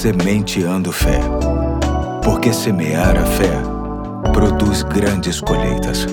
Sementeando Fé. Porque semear a fé produz grandes colheitas.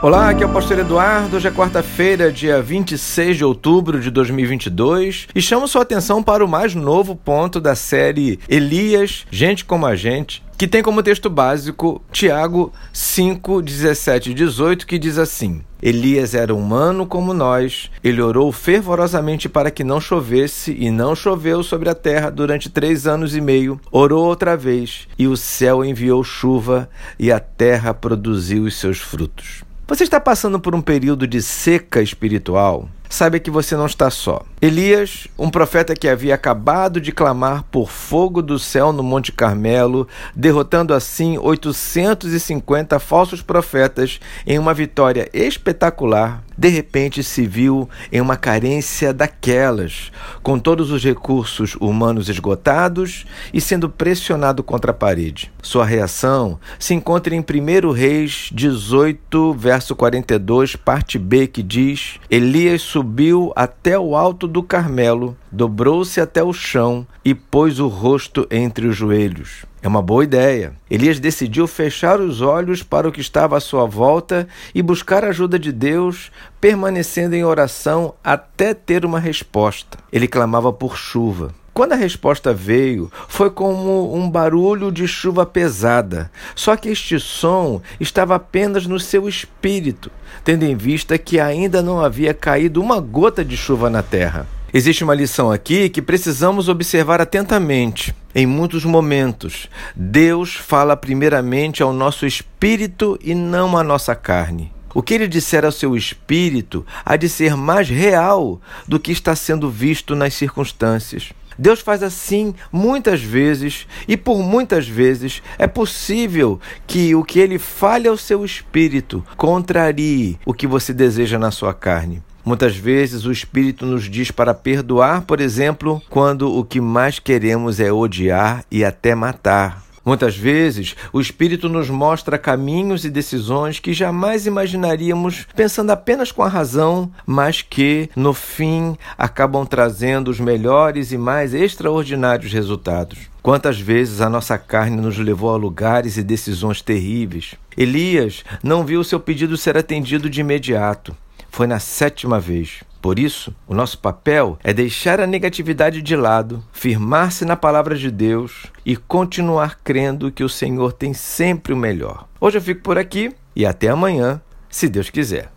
Olá, aqui é o Pastor Eduardo. Hoje é quarta-feira, dia 26 de outubro de 2022, e chamo sua atenção para o mais novo ponto da série Elias, Gente como a Gente, que tem como texto básico Tiago 5, 17 e 18, que diz assim: Elias era humano como nós, ele orou fervorosamente para que não chovesse, e não choveu sobre a terra durante três anos e meio. Orou outra vez, e o céu enviou chuva, e a terra produziu os seus frutos. Você está passando por um período de seca espiritual? Saiba que você não está só. Elias, um profeta que havia acabado de clamar por fogo do céu no Monte Carmelo, derrotando assim 850 falsos profetas em uma vitória espetacular, de repente se viu em uma carência daquelas, com todos os recursos humanos esgotados e sendo pressionado contra a parede. Sua reação se encontra em 1 Reis 18, verso 42, parte B, que diz: Elias subiu até o alto do Carmelo, dobrou-se até o chão e pôs o rosto entre os joelhos. É uma boa ideia. Elias decidiu fechar os olhos para o que estava à sua volta e buscar a ajuda de Deus, permanecendo em oração até ter uma resposta. Ele clamava por chuva. Quando a resposta veio, foi como um barulho de chuva pesada. Só que este som estava apenas no seu espírito, tendo em vista que ainda não havia caído uma gota de chuva na terra. Existe uma lição aqui que precisamos observar atentamente. Em muitos momentos, Deus fala primeiramente ao nosso espírito e não à nossa carne. O que ele disser ao seu espírito há de ser mais real do que está sendo visto nas circunstâncias. Deus faz assim muitas vezes e por muitas vezes é possível que o que ele fale ao seu espírito contrarie o que você deseja na sua carne. Muitas vezes o Espírito nos diz para perdoar, por exemplo, quando o que mais queremos é odiar e até matar. Muitas vezes, o Espírito nos mostra caminhos e decisões que jamais imaginaríamos pensando apenas com a razão, mas que, no fim, acabam trazendo os melhores e mais extraordinários resultados. Quantas vezes a nossa carne nos levou a lugares e decisões terríveis. Elias não viu seu pedido ser atendido de imediato. Foi na sétima vez. Por isso, o nosso papel é deixar a negatividade de lado, firmar-se na palavra de Deus e continuar crendo que o Senhor tem sempre o melhor. Hoje eu fico por aqui e até amanhã, se Deus quiser.